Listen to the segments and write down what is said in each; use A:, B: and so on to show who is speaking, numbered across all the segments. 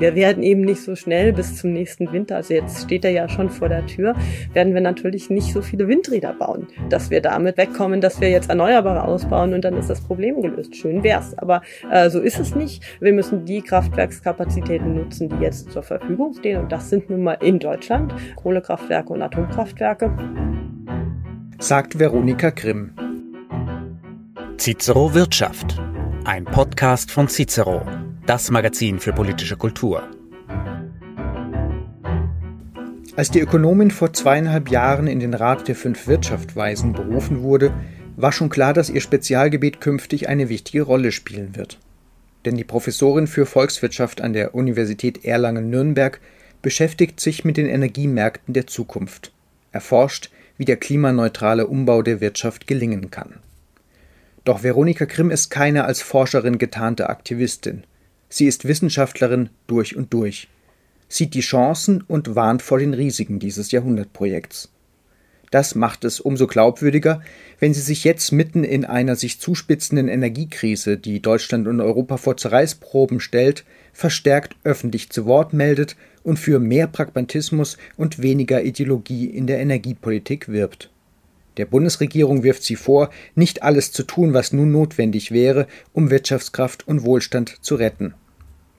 A: Wir werden eben nicht so schnell bis zum nächsten Winter, also jetzt steht er ja schon vor der Tür, werden wir natürlich nicht so viele Windräder bauen, dass wir damit wegkommen, dass wir jetzt Erneuerbare ausbauen und dann ist das Problem gelöst. Schön wär's, aber äh, so ist es nicht. Wir müssen die Kraftwerkskapazitäten nutzen, die jetzt zur Verfügung stehen und das sind nun mal in Deutschland Kohlekraftwerke und Atomkraftwerke.
B: Sagt Veronika Grimm.
C: Cicero Wirtschaft. Ein Podcast von Cicero das Magazin für politische Kultur.
B: Als die Ökonomin vor zweieinhalb Jahren in den Rat der fünf Wirtschaftweisen berufen wurde, war schon klar, dass ihr Spezialgebiet künftig eine wichtige Rolle spielen wird. Denn die Professorin für Volkswirtschaft an der Universität Erlangen-Nürnberg beschäftigt sich mit den Energiemärkten der Zukunft, erforscht, wie der klimaneutrale Umbau der Wirtschaft gelingen kann. Doch Veronika Grimm ist keine als Forscherin getarnte Aktivistin. Sie ist Wissenschaftlerin durch und durch, sieht die Chancen und warnt vor den Risiken dieses Jahrhundertprojekts. Das macht es umso glaubwürdiger, wenn sie sich jetzt mitten in einer sich zuspitzenden Energiekrise, die Deutschland und Europa vor Zerreißproben stellt, verstärkt öffentlich zu Wort meldet und für mehr Pragmatismus und weniger Ideologie in der Energiepolitik wirbt. Der Bundesregierung wirft sie vor, nicht alles zu tun, was nun notwendig wäre, um Wirtschaftskraft und Wohlstand zu retten.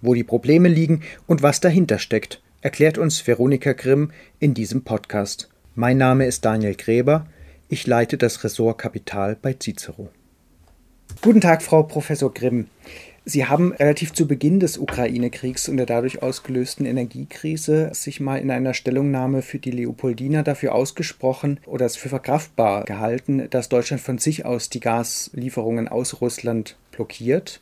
B: Wo die Probleme liegen und was dahinter steckt, erklärt uns Veronika Grimm in diesem Podcast. Mein Name ist Daniel Gräber. Ich leite das Ressort Kapital bei Cicero. Guten Tag, Frau Professor Grimm. Sie haben relativ zu Beginn des Ukraine-Kriegs und der dadurch ausgelösten Energiekrise sich mal in einer Stellungnahme für die Leopoldina dafür ausgesprochen oder es für verkraftbar gehalten, dass Deutschland von sich aus die Gaslieferungen aus Russland blockiert.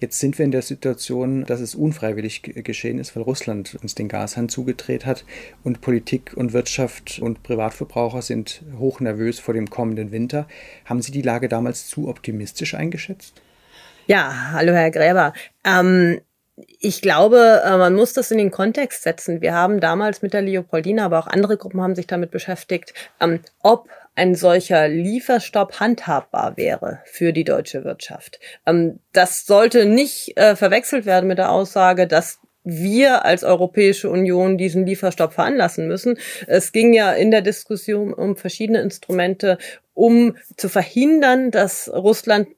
B: Jetzt sind wir in der Situation, dass es unfreiwillig geschehen ist, weil Russland uns den Gashahn zugedreht hat und Politik und Wirtschaft und Privatverbraucher sind hoch nervös vor dem kommenden Winter. Haben Sie die Lage damals zu optimistisch eingeschätzt?
A: Ja, hallo Herr Gräber. Ähm, ich glaube, äh, man muss das in den Kontext setzen. Wir haben damals mit der Leopoldina, aber auch andere Gruppen haben sich damit beschäftigt, ähm, ob ein solcher Lieferstopp handhabbar wäre für die deutsche Wirtschaft. Ähm, das sollte nicht äh, verwechselt werden mit der Aussage, dass wir als Europäische Union diesen Lieferstopp veranlassen müssen. Es ging ja in der Diskussion um verschiedene Instrumente, um zu verhindern, dass Russland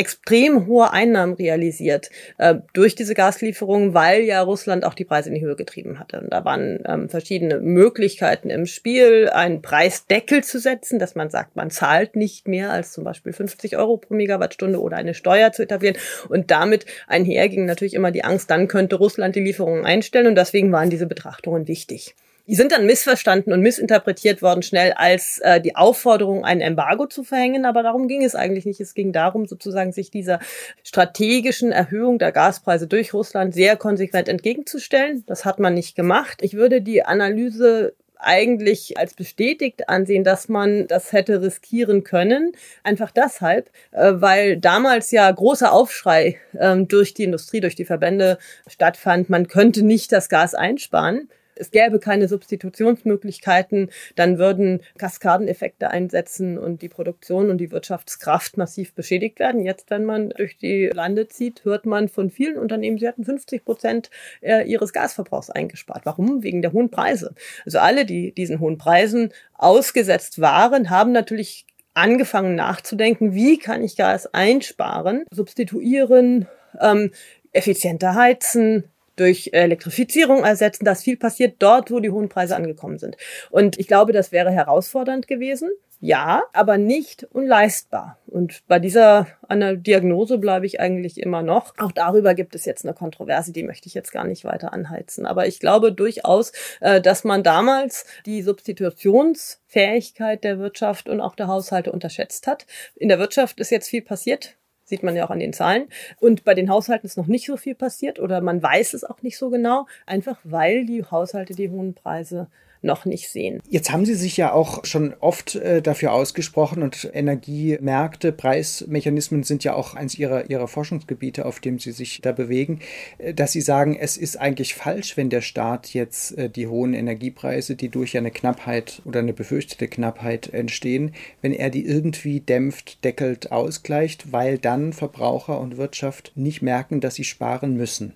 A: extrem hohe Einnahmen realisiert äh, durch diese Gaslieferungen, weil ja Russland auch die Preise in die Höhe getrieben hatte. Und da waren ähm, verschiedene Möglichkeiten im Spiel, einen Preisdeckel zu setzen, dass man sagt, man zahlt nicht mehr als zum Beispiel 50 Euro pro Megawattstunde oder eine Steuer zu etablieren. Und damit einherging natürlich immer die Angst, dann könnte Russland die Lieferungen einstellen. Und deswegen waren diese Betrachtungen wichtig. Die sind dann missverstanden und missinterpretiert worden schnell als äh, die Aufforderung, ein Embargo zu verhängen. Aber darum ging es eigentlich nicht. Es ging darum, sozusagen sich dieser strategischen Erhöhung der Gaspreise durch Russland sehr konsequent entgegenzustellen. Das hat man nicht gemacht. Ich würde die Analyse eigentlich als bestätigt ansehen, dass man das hätte riskieren können. Einfach deshalb, äh, weil damals ja großer Aufschrei ähm, durch die Industrie, durch die Verbände stattfand, man könnte nicht das Gas einsparen es gäbe keine Substitutionsmöglichkeiten, dann würden Kaskadeneffekte einsetzen und die Produktion und die Wirtschaftskraft massiv beschädigt werden. Jetzt, wenn man durch die Lande zieht, hört man von vielen Unternehmen, sie hatten 50 Prozent äh, ihres Gasverbrauchs eingespart. Warum? Wegen der hohen Preise. Also alle, die diesen hohen Preisen ausgesetzt waren, haben natürlich angefangen nachzudenken, wie kann ich Gas einsparen, substituieren, ähm, effizienter heizen, durch Elektrifizierung ersetzen, dass viel passiert dort, wo die hohen Preise angekommen sind. Und ich glaube, das wäre herausfordernd gewesen. Ja, aber nicht unleistbar. Und bei dieser Diagnose bleibe ich eigentlich immer noch. Auch darüber gibt es jetzt eine Kontroverse, die möchte ich jetzt gar nicht weiter anheizen. Aber ich glaube durchaus, äh, dass man damals die Substitutionsfähigkeit der Wirtschaft und auch der Haushalte unterschätzt hat. In der Wirtschaft ist jetzt viel passiert sieht man ja auch an den Zahlen. Und bei den Haushalten ist noch nicht so viel passiert oder man weiß es auch nicht so genau, einfach weil die Haushalte die hohen Preise noch nicht sehen.
B: Jetzt haben Sie sich ja auch schon oft äh, dafür ausgesprochen und Energiemärkte, Preismechanismen sind ja auch eins Ihrer, Ihrer Forschungsgebiete, auf dem Sie sich da bewegen, äh, dass Sie sagen, es ist eigentlich falsch, wenn der Staat jetzt äh, die hohen Energiepreise, die durch eine Knappheit oder eine befürchtete Knappheit entstehen, wenn er die irgendwie dämpft, deckelt, ausgleicht, weil dann Verbraucher und Wirtschaft nicht merken, dass sie sparen müssen.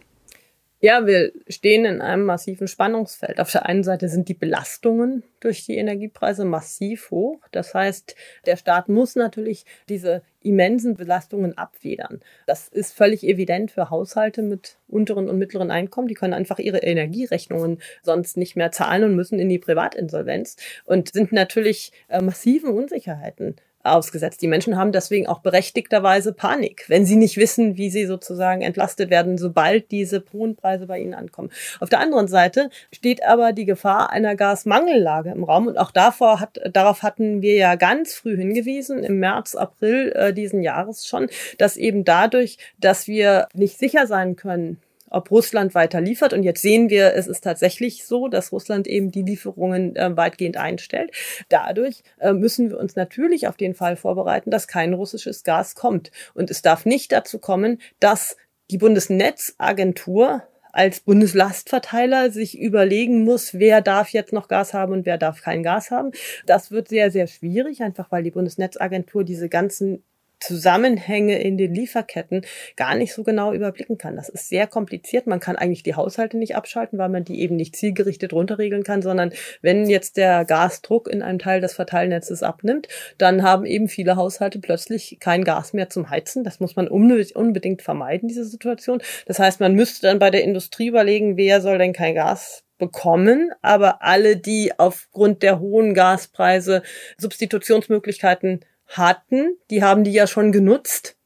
A: Ja, wir stehen in einem massiven Spannungsfeld. Auf der einen Seite sind die Belastungen durch die Energiepreise massiv hoch. Das heißt, der Staat muss natürlich diese immensen Belastungen abfedern. Das ist völlig evident für Haushalte mit unteren und mittleren Einkommen. Die können einfach ihre Energierechnungen sonst nicht mehr zahlen und müssen in die Privatinsolvenz und sind natürlich äh, massiven Unsicherheiten ausgesetzt. Die Menschen haben deswegen auch berechtigterweise Panik, wenn sie nicht wissen, wie sie sozusagen entlastet werden, sobald diese hohen bei ihnen ankommen. Auf der anderen Seite steht aber die Gefahr einer Gasmangellage im Raum und auch davor hat, darauf hatten wir ja ganz früh hingewiesen, im März, April äh, diesen Jahres schon, dass eben dadurch, dass wir nicht sicher sein können, ob Russland weiter liefert. Und jetzt sehen wir, es ist tatsächlich so, dass Russland eben die Lieferungen äh, weitgehend einstellt. Dadurch äh, müssen wir uns natürlich auf den Fall vorbereiten, dass kein russisches Gas kommt. Und es darf nicht dazu kommen, dass die Bundesnetzagentur als Bundeslastverteiler sich überlegen muss, wer darf jetzt noch Gas haben und wer darf kein Gas haben. Das wird sehr, sehr schwierig, einfach weil die Bundesnetzagentur diese ganzen Zusammenhänge in den Lieferketten gar nicht so genau überblicken kann. Das ist sehr kompliziert. Man kann eigentlich die Haushalte nicht abschalten, weil man die eben nicht zielgerichtet runterregeln kann, sondern wenn jetzt der Gasdruck in einem Teil des Verteilnetzes abnimmt, dann haben eben viele Haushalte plötzlich kein Gas mehr zum Heizen. Das muss man unbedingt vermeiden, diese Situation. Das heißt, man müsste dann bei der Industrie überlegen, wer soll denn kein Gas bekommen, aber alle, die aufgrund der hohen Gaspreise Substitutionsmöglichkeiten hatten, die haben die ja schon genutzt.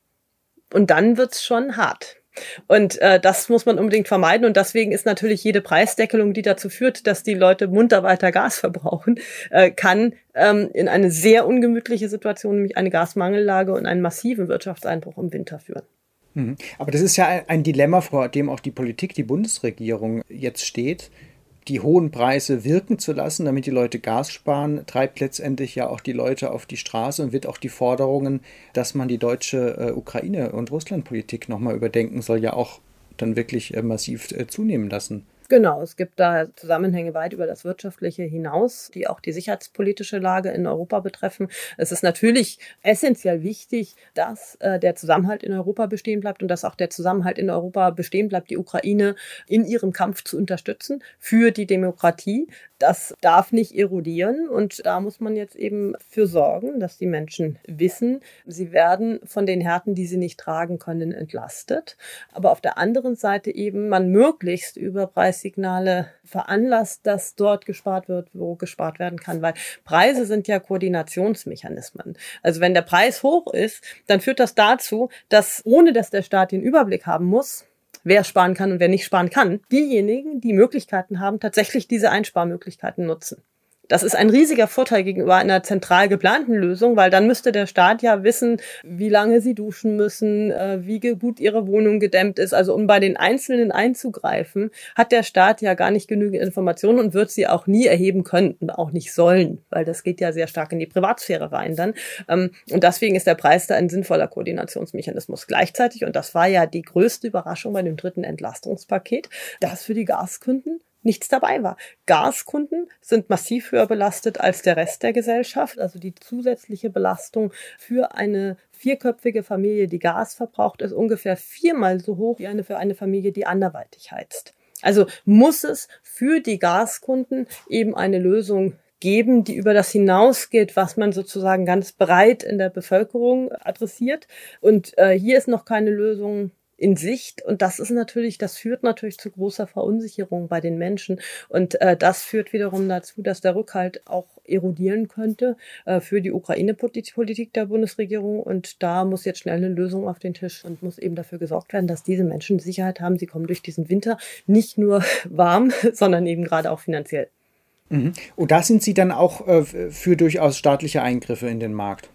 A: Und dann wird's schon hart. Und äh, das muss man unbedingt vermeiden. Und deswegen ist natürlich jede Preisdeckelung, die dazu führt, dass die Leute munter weiter Gas verbrauchen, äh, kann ähm, in eine sehr ungemütliche Situation, nämlich eine Gasmangellage und einen massiven Wirtschaftseinbruch im Winter führen.
B: Mhm. Aber das ist ja ein Dilemma, vor dem auch die Politik, die Bundesregierung jetzt steht die hohen Preise wirken zu lassen, damit die Leute Gas sparen, treibt letztendlich ja auch die Leute auf die Straße und wird auch die Forderungen, dass man die deutsche äh, Ukraine- und Russlandpolitik nochmal überdenken soll, ja auch dann wirklich äh, massiv äh, zunehmen lassen.
A: Genau, es gibt da Zusammenhänge weit über das Wirtschaftliche hinaus, die auch die sicherheitspolitische Lage in Europa betreffen. Es ist natürlich essentiell wichtig, dass äh, der Zusammenhalt in Europa bestehen bleibt und dass auch der Zusammenhalt in Europa bestehen bleibt, die Ukraine in ihrem Kampf zu unterstützen für die Demokratie. Das darf nicht erodieren und da muss man jetzt eben für sorgen, dass die Menschen wissen, sie werden von den Härten, die sie nicht tragen können, entlastet. Aber auf der anderen Seite eben man möglichst über Preissignale veranlasst, dass dort gespart wird, wo gespart werden kann, weil Preise sind ja Koordinationsmechanismen. Also wenn der Preis hoch ist, dann führt das dazu, dass ohne dass der Staat den Überblick haben muss, wer sparen kann und wer nicht sparen kann, diejenigen, die Möglichkeiten haben, tatsächlich diese Einsparmöglichkeiten nutzen. Das ist ein riesiger Vorteil gegenüber einer zentral geplanten Lösung, weil dann müsste der Staat ja wissen, wie lange sie duschen müssen, äh, wie gut ihre Wohnung gedämmt ist. Also um bei den Einzelnen einzugreifen, hat der Staat ja gar nicht genügend Informationen und wird sie auch nie erheben können und auch nicht sollen, weil das geht ja sehr stark in die Privatsphäre rein dann. Ähm, und deswegen ist der Preis da ein sinnvoller Koordinationsmechanismus. Gleichzeitig, und das war ja die größte Überraschung bei dem dritten Entlastungspaket, dass für die Gaskunden nichts dabei war. Gaskunden sind massiv höher belastet als der Rest der Gesellschaft. Also die zusätzliche Belastung für eine vierköpfige Familie, die Gas verbraucht, ist ungefähr viermal so hoch wie eine für eine Familie, die anderweitig heizt. Also muss es für die Gaskunden eben eine Lösung geben, die über das hinausgeht, was man sozusagen ganz breit in der Bevölkerung adressiert. Und äh, hier ist noch keine Lösung in Sicht. Und das ist natürlich, das führt natürlich zu großer Verunsicherung bei den Menschen. Und äh, das führt wiederum dazu, dass der Rückhalt auch erodieren könnte äh, für die Ukraine-Politik der Bundesregierung. Und da muss jetzt schnell eine Lösung auf den Tisch und muss eben dafür gesorgt werden, dass diese Menschen Sicherheit haben. Sie kommen durch diesen Winter nicht nur warm, sondern eben gerade auch finanziell.
B: Mhm. Und da sind Sie dann auch äh, für durchaus staatliche Eingriffe in den Markt,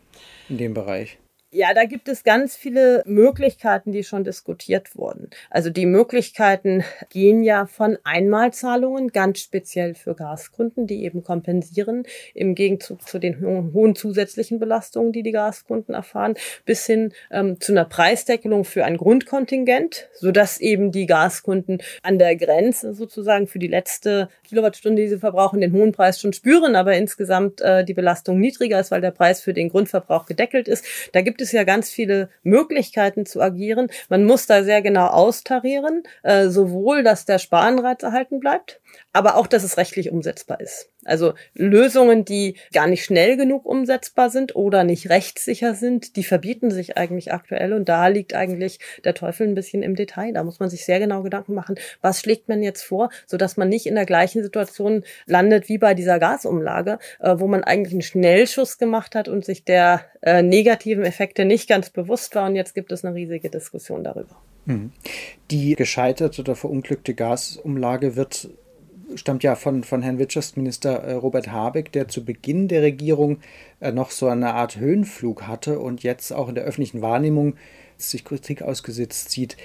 B: in dem Bereich.
A: Ja, da gibt es ganz viele Möglichkeiten, die schon diskutiert wurden. Also die Möglichkeiten gehen ja von Einmalzahlungen, ganz speziell für Gaskunden, die eben kompensieren im Gegenzug zu den hohen zusätzlichen Belastungen, die die Gaskunden erfahren, bis hin ähm, zu einer Preisdeckelung für ein Grundkontingent, sodass eben die Gaskunden an der Grenze sozusagen für die letzte Kilowattstunde, die sie verbrauchen, den hohen Preis schon spüren, aber insgesamt äh, die Belastung niedriger ist, weil der Preis für den Grundverbrauch gedeckelt ist. Da gibt es ja ganz viele Möglichkeiten zu agieren. Man muss da sehr genau austarieren, äh, sowohl, dass der Sparanreiz erhalten bleibt, aber auch, dass es rechtlich umsetzbar ist. Also Lösungen, die gar nicht schnell genug umsetzbar sind oder nicht rechtssicher sind, die verbieten sich eigentlich aktuell und da liegt eigentlich der Teufel ein bisschen im Detail. Da muss man sich sehr genau Gedanken machen, was schlägt man jetzt vor, so dass man nicht in der gleichen Situation landet wie bei dieser Gasumlage, äh, wo man eigentlich einen Schnellschuss gemacht hat und sich der äh, negativen Effekte nicht ganz bewusst war und jetzt gibt es eine riesige Diskussion darüber.
B: Mhm. Die gescheiterte oder verunglückte Gasumlage wird stammt ja von, von Herrn Wirtschaftsminister äh, Robert Habeck, der zu Beginn der Regierung äh, noch so eine Art Höhenflug hatte und jetzt auch in der öffentlichen Wahrnehmung sich Kritik ausgesetzt sieht.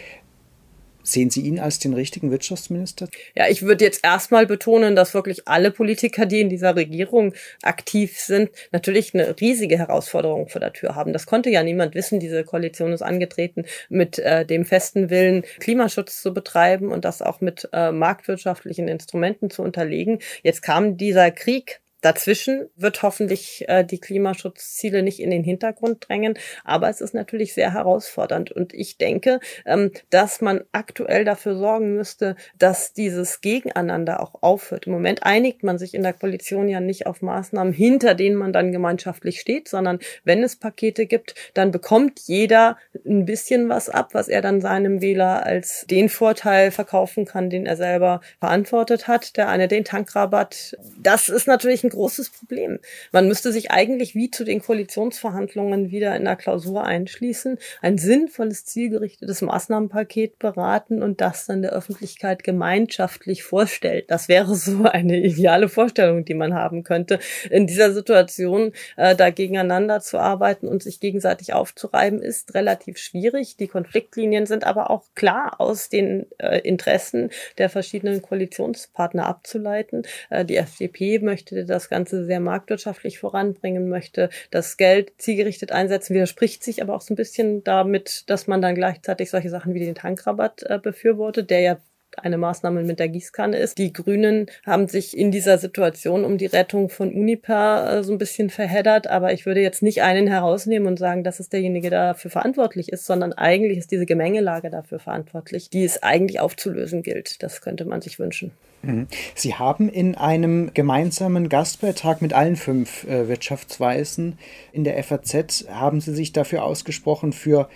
B: Sehen Sie ihn als den richtigen Wirtschaftsminister?
A: Ja, ich würde jetzt erstmal betonen, dass wirklich alle Politiker, die in dieser Regierung aktiv sind, natürlich eine riesige Herausforderung vor der Tür haben. Das konnte ja niemand wissen. Diese Koalition ist angetreten mit äh, dem festen Willen, Klimaschutz zu betreiben und das auch mit äh, marktwirtschaftlichen Instrumenten zu unterlegen. Jetzt kam dieser Krieg Dazwischen wird hoffentlich äh, die Klimaschutzziele nicht in den Hintergrund drängen, aber es ist natürlich sehr herausfordernd. Und ich denke, ähm, dass man aktuell dafür sorgen müsste, dass dieses Gegeneinander auch aufhört. Im Moment einigt man sich in der Koalition ja nicht auf Maßnahmen, hinter denen man dann gemeinschaftlich steht, sondern wenn es Pakete gibt, dann bekommt jeder ein bisschen was ab, was er dann seinem Wähler als den Vorteil verkaufen kann, den er selber verantwortet hat. Der eine den Tankrabatt. Das ist natürlich großes Problem. Man müsste sich eigentlich wie zu den Koalitionsverhandlungen wieder in der Klausur einschließen, ein sinnvolles, zielgerichtetes Maßnahmenpaket beraten und das dann der Öffentlichkeit gemeinschaftlich vorstellt. Das wäre so eine ideale Vorstellung, die man haben könnte. In dieser Situation äh, da gegeneinander zu arbeiten und sich gegenseitig aufzureiben, ist relativ schwierig. Die Konfliktlinien sind aber auch klar aus den äh, Interessen der verschiedenen Koalitionspartner abzuleiten. Äh, die FDP möchte das das Ganze sehr marktwirtschaftlich voranbringen möchte, das Geld zielgerichtet einsetzen, widerspricht sich aber auch so ein bisschen damit, dass man dann gleichzeitig solche Sachen wie den Tankrabatt äh, befürwortet, der ja eine Maßnahme mit der Gießkanne ist. Die Grünen haben sich in dieser Situation um die Rettung von Uniper äh, so ein bisschen verheddert, aber ich würde jetzt nicht einen herausnehmen und sagen, dass es derjenige dafür verantwortlich ist, sondern eigentlich ist diese Gemengelage dafür verantwortlich, die es eigentlich aufzulösen gilt. Das könnte man sich wünschen.
B: Mhm. Sie haben in einem gemeinsamen Gastbeitrag mit allen fünf äh, Wirtschaftsweisen in der FAZ, haben Sie sich dafür ausgesprochen für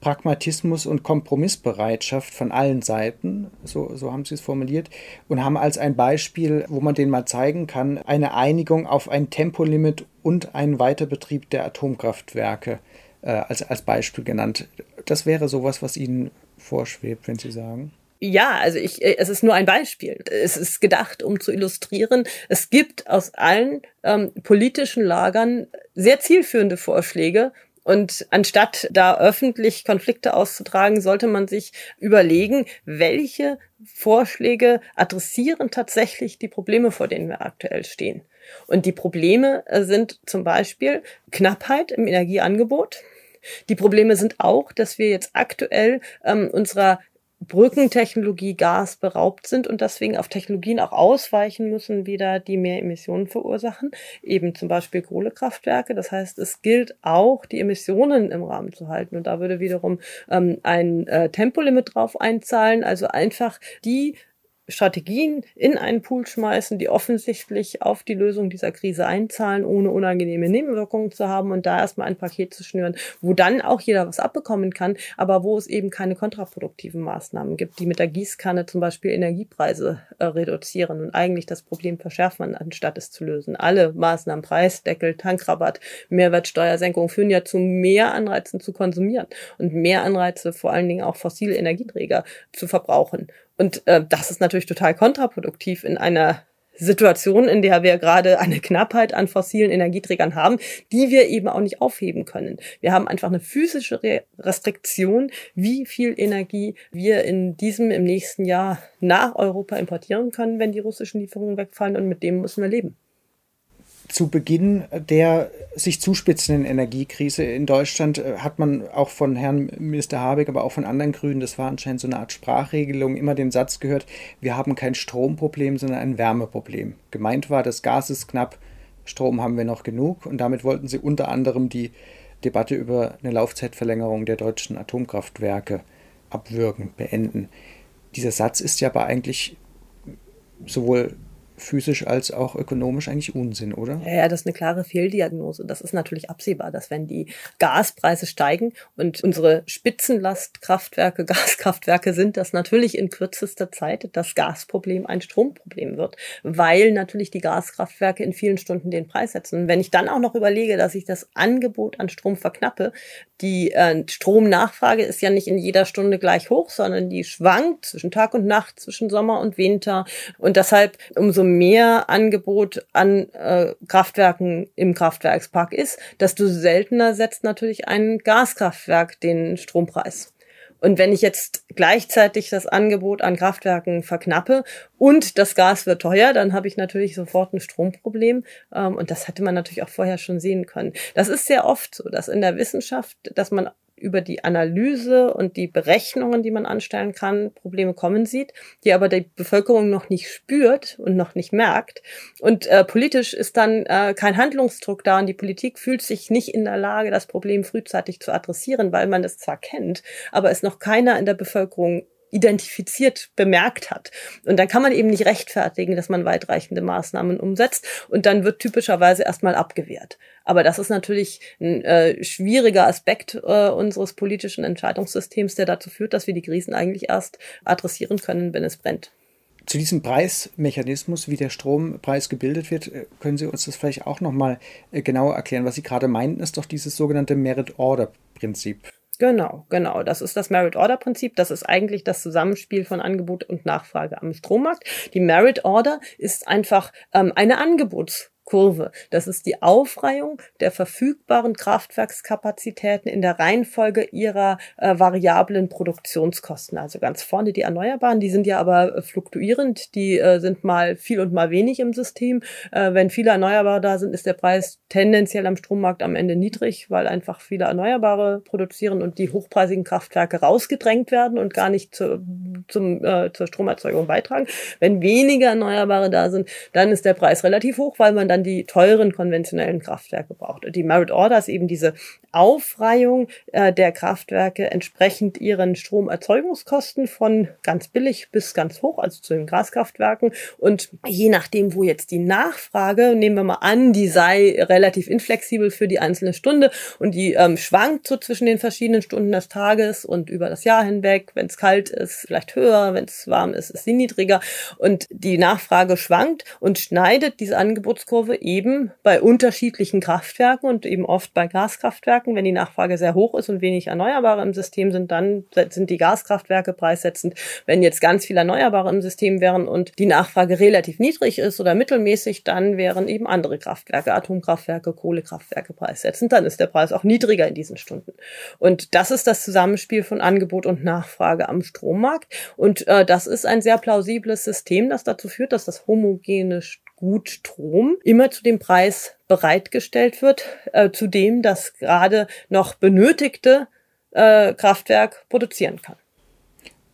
B: Pragmatismus und Kompromissbereitschaft von allen Seiten, so, so haben Sie es formuliert, und haben als ein Beispiel, wo man den mal zeigen kann, eine Einigung auf ein Tempolimit und einen Weiterbetrieb der Atomkraftwerke äh, als, als Beispiel genannt. Das wäre sowas, was Ihnen vorschwebt, wenn Sie sagen.
A: Ja, also ich, äh, es ist nur ein Beispiel. Es ist gedacht, um zu illustrieren. Es gibt aus allen ähm, politischen Lagern sehr zielführende Vorschläge. Und anstatt da öffentlich Konflikte auszutragen, sollte man sich überlegen, welche Vorschläge adressieren tatsächlich die Probleme, vor denen wir aktuell stehen. Und die Probleme äh, sind zum Beispiel Knappheit im Energieangebot. Die Probleme sind auch, dass wir jetzt aktuell ähm, unserer Brückentechnologie Gas beraubt sind und deswegen auf Technologien auch ausweichen müssen, wieder die mehr Emissionen verursachen, eben zum Beispiel Kohlekraftwerke. Das heißt, es gilt auch, die Emissionen im Rahmen zu halten. Und da würde wiederum ähm, ein äh, Tempolimit drauf einzahlen, also einfach die Strategien in einen Pool schmeißen, die offensichtlich auf die Lösung dieser Krise einzahlen, ohne unangenehme Nebenwirkungen zu haben und da erstmal ein Paket zu schnüren, wo dann auch jeder was abbekommen kann, aber wo es eben keine kontraproduktiven Maßnahmen gibt, die mit der Gießkanne zum Beispiel Energiepreise äh, reduzieren und eigentlich das Problem verschärfen, anstatt es zu lösen. Alle Maßnahmen, Preisdeckel, Tankrabatt, Mehrwertsteuersenkung führen ja zu mehr Anreizen zu konsumieren und mehr Anreize vor allen Dingen auch fossile Energieträger zu verbrauchen. Und äh, das ist natürlich total kontraproduktiv in einer Situation, in der wir gerade eine Knappheit an fossilen Energieträgern haben, die wir eben auch nicht aufheben können. Wir haben einfach eine physische Re Restriktion, wie viel Energie wir in diesem, im nächsten Jahr nach Europa importieren können, wenn die russischen Lieferungen wegfallen und mit dem müssen wir leben
B: zu Beginn der sich zuspitzenden Energiekrise in Deutschland äh, hat man auch von Herrn Minister Habeck, aber auch von anderen Grünen, das war anscheinend so eine Art Sprachregelung, immer den Satz gehört, wir haben kein Stromproblem, sondern ein Wärmeproblem. Gemeint war, das Gas ist knapp, Strom haben wir noch genug und damit wollten sie unter anderem die Debatte über eine Laufzeitverlängerung der deutschen Atomkraftwerke abwürgen, beenden. Dieser Satz ist ja aber eigentlich sowohl physisch als auch ökonomisch eigentlich Unsinn, oder?
A: Ja, ja, das ist eine klare Fehldiagnose. Das ist natürlich absehbar, dass wenn die Gaspreise steigen und unsere Spitzenlastkraftwerke Gaskraftwerke sind, dass natürlich in kürzester Zeit das Gasproblem ein Stromproblem wird, weil natürlich die Gaskraftwerke in vielen Stunden den Preis setzen. Und wenn ich dann auch noch überlege, dass ich das Angebot an Strom verknappe, die äh, Stromnachfrage ist ja nicht in jeder Stunde gleich hoch, sondern die schwankt zwischen Tag und Nacht, zwischen Sommer und Winter. Und deshalb umso mehr Angebot an äh, Kraftwerken im Kraftwerkspark ist, desto seltener setzt natürlich ein Gaskraftwerk den Strompreis. Und wenn ich jetzt gleichzeitig das Angebot an Kraftwerken verknappe und das Gas wird teuer, dann habe ich natürlich sofort ein Stromproblem. Ähm, und das hätte man natürlich auch vorher schon sehen können. Das ist sehr oft so, dass in der Wissenschaft, dass man über die Analyse und die Berechnungen, die man anstellen kann, Probleme kommen sieht, die aber die Bevölkerung noch nicht spürt und noch nicht merkt. Und äh, politisch ist dann äh, kein Handlungsdruck da und die Politik fühlt sich nicht in der Lage, das Problem frühzeitig zu adressieren, weil man es zwar kennt, aber es noch keiner in der Bevölkerung identifiziert bemerkt hat. Und dann kann man eben nicht rechtfertigen, dass man weitreichende Maßnahmen umsetzt und dann wird typischerweise erstmal abgewehrt. Aber das ist natürlich ein äh, schwieriger Aspekt äh, unseres politischen Entscheidungssystems, der dazu führt, dass wir die Krisen eigentlich erst adressieren können, wenn es brennt.
B: Zu diesem Preismechanismus, wie der Strompreis gebildet wird, äh, können Sie uns das vielleicht auch nochmal äh, genauer erklären. Was Sie gerade meinten, ist doch dieses sogenannte Merit-Order-Prinzip.
A: Genau, genau. Das ist das Merit-Order-Prinzip. Das ist eigentlich das Zusammenspiel von Angebot und Nachfrage am Strommarkt. Die Merit-Order ist einfach ähm, eine Angebots- Kurve. Das ist die Aufreihung der verfügbaren Kraftwerkskapazitäten in der Reihenfolge ihrer äh, variablen Produktionskosten. Also ganz vorne die Erneuerbaren, die sind ja aber äh, fluktuierend, die äh, sind mal viel und mal wenig im System. Äh, wenn viele Erneuerbare da sind, ist der Preis tendenziell am Strommarkt am Ende niedrig, weil einfach viele Erneuerbare produzieren und die hochpreisigen Kraftwerke rausgedrängt werden und gar nicht zu, zum, äh, zur Stromerzeugung beitragen. Wenn weniger Erneuerbare da sind, dann ist der Preis relativ hoch, weil man dann die teuren konventionellen Kraftwerke braucht. Die Merit Order ist eben diese Aufreihung äh, der Kraftwerke entsprechend ihren Stromerzeugungskosten von ganz billig bis ganz hoch, also zu den Gaskraftwerken. Und je nachdem, wo jetzt die Nachfrage, nehmen wir mal an, die sei relativ inflexibel für die einzelne Stunde und die ähm, schwankt so zwischen den verschiedenen Stunden des Tages und über das Jahr hinweg. Wenn es kalt ist, vielleicht höher, wenn es warm ist, ist sie niedriger. Und die Nachfrage schwankt und schneidet diese Angebotskurve Kurve eben bei unterschiedlichen Kraftwerken und eben oft bei Gaskraftwerken. Wenn die Nachfrage sehr hoch ist und wenig Erneuerbare im System sind, dann sind die Gaskraftwerke preissetzend. Wenn jetzt ganz viele Erneuerbare im System wären und die Nachfrage relativ niedrig ist oder mittelmäßig, dann wären eben andere Kraftwerke, Atomkraftwerke, Kohlekraftwerke preissetzend. Dann ist der Preis auch niedriger in diesen Stunden. Und das ist das Zusammenspiel von Angebot und Nachfrage am Strommarkt. Und äh, das ist ein sehr plausibles System, das dazu führt, dass das homogene Gut Strom immer zu dem Preis bereitgestellt wird, äh, zu dem das gerade noch benötigte äh, Kraftwerk produzieren kann.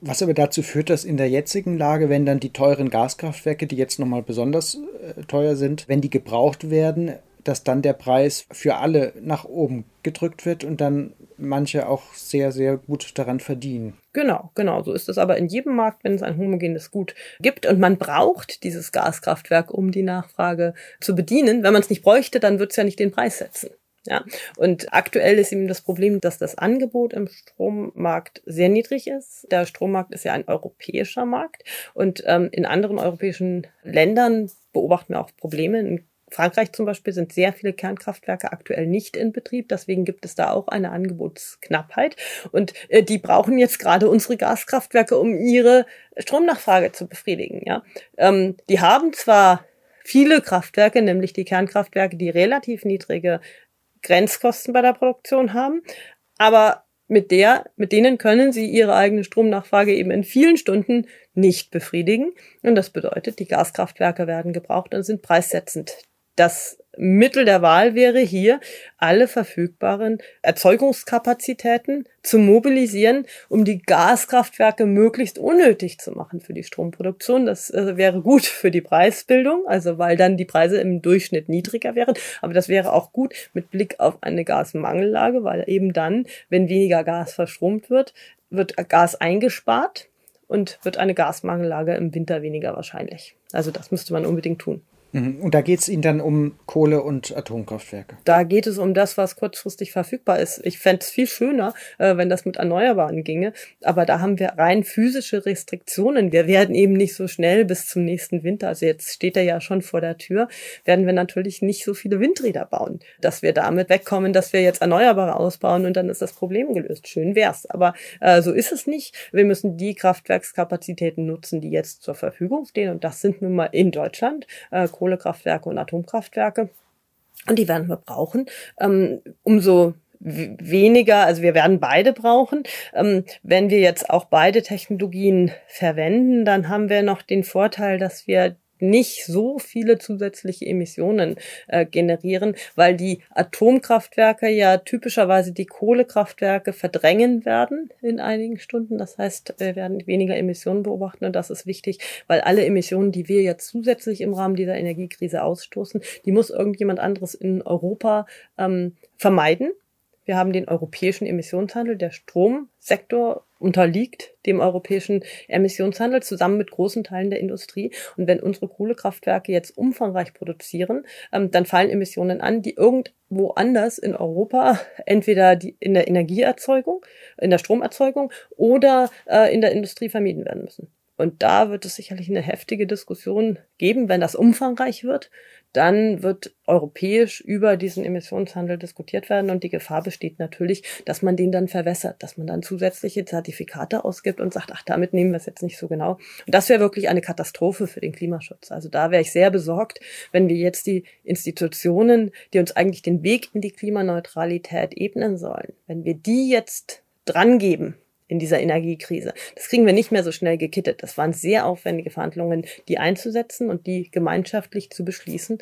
B: Was aber dazu führt, dass in der jetzigen Lage, wenn dann die teuren Gaskraftwerke, die jetzt nochmal besonders äh, teuer sind, wenn die gebraucht werden, dass dann der Preis für alle nach oben gedrückt wird und dann manche auch sehr, sehr gut daran verdienen.
A: Genau, genau. So ist es aber in jedem Markt, wenn es ein homogenes Gut gibt. Und man braucht dieses Gaskraftwerk, um die Nachfrage zu bedienen. Wenn man es nicht bräuchte, dann wird es ja nicht den Preis setzen. Ja, und aktuell ist eben das Problem, dass das Angebot im Strommarkt sehr niedrig ist. Der Strommarkt ist ja ein europäischer Markt und ähm, in anderen europäischen Ländern beobachten wir auch Probleme. In Frankreich zum Beispiel sind sehr viele Kernkraftwerke aktuell nicht in Betrieb. Deswegen gibt es da auch eine Angebotsknappheit. Und äh, die brauchen jetzt gerade unsere Gaskraftwerke, um ihre Stromnachfrage zu befriedigen. Ja, ähm, die haben zwar viele Kraftwerke, nämlich die Kernkraftwerke, die relativ niedrige Grenzkosten bei der Produktion haben, aber mit der, mit denen können sie ihre eigene Stromnachfrage eben in vielen Stunden nicht befriedigen. Und das bedeutet, die Gaskraftwerke werden gebraucht und sind preissetzend. Das Mittel der Wahl wäre hier, alle verfügbaren Erzeugungskapazitäten zu mobilisieren, um die Gaskraftwerke möglichst unnötig zu machen für die Stromproduktion. Das äh, wäre gut für die Preisbildung, also weil dann die Preise im Durchschnitt niedriger wären. Aber das wäre auch gut mit Blick auf eine Gasmangellage, weil eben dann, wenn weniger Gas verstromt wird, wird Gas eingespart und wird eine Gasmangellage im Winter weniger wahrscheinlich. Also das müsste man unbedingt tun.
B: Mhm. Und da geht es Ihnen dann um Kohle- und Atomkraftwerke?
A: Da geht es um das, was kurzfristig verfügbar ist. Ich fände es viel schöner, äh, wenn das mit Erneuerbaren ginge. Aber da haben wir rein physische Restriktionen. Wir werden eben nicht so schnell bis zum nächsten Winter, also jetzt steht er ja schon vor der Tür, werden wir natürlich nicht so viele Windräder bauen, dass wir damit wegkommen, dass wir jetzt Erneuerbare ausbauen und dann ist das Problem gelöst. Schön wär's. Aber äh, so ist es nicht. Wir müssen die Kraftwerkskapazitäten nutzen, die jetzt zur Verfügung stehen. Und das sind nun mal in Deutschland. Äh, Kohlekraftwerke und Atomkraftwerke. Und die werden wir brauchen. Ähm, umso weniger, also wir werden beide brauchen. Ähm, wenn wir jetzt auch beide Technologien verwenden, dann haben wir noch den Vorteil, dass wir nicht so viele zusätzliche Emissionen äh, generieren, weil die Atomkraftwerke ja typischerweise die Kohlekraftwerke verdrängen werden in einigen Stunden. Das heißt, wir werden weniger Emissionen beobachten und das ist wichtig, weil alle Emissionen, die wir jetzt zusätzlich im Rahmen dieser Energiekrise ausstoßen, die muss irgendjemand anderes in Europa ähm, vermeiden. Wir haben den europäischen Emissionshandel. Der Stromsektor unterliegt dem europäischen Emissionshandel zusammen mit großen Teilen der Industrie. Und wenn unsere Kohlekraftwerke jetzt umfangreich produzieren, ähm, dann fallen Emissionen an, die irgendwo anders in Europa entweder die, in der Energieerzeugung, in der Stromerzeugung oder äh, in der Industrie vermieden werden müssen. Und da wird es sicherlich eine heftige Diskussion geben, wenn das umfangreich wird. Dann wird europäisch über diesen Emissionshandel diskutiert werden und die Gefahr besteht natürlich, dass man den dann verwässert, dass man dann zusätzliche Zertifikate ausgibt und sagt, ach, damit nehmen wir es jetzt nicht so genau. Und das wäre wirklich eine Katastrophe für den Klimaschutz. Also da wäre ich sehr besorgt, wenn wir jetzt die Institutionen, die uns eigentlich den Weg in die Klimaneutralität ebnen sollen, wenn wir die jetzt drangeben in dieser Energiekrise. Das kriegen wir nicht mehr so schnell gekittet. Das waren sehr aufwendige Verhandlungen, die einzusetzen und die gemeinschaftlich zu beschließen.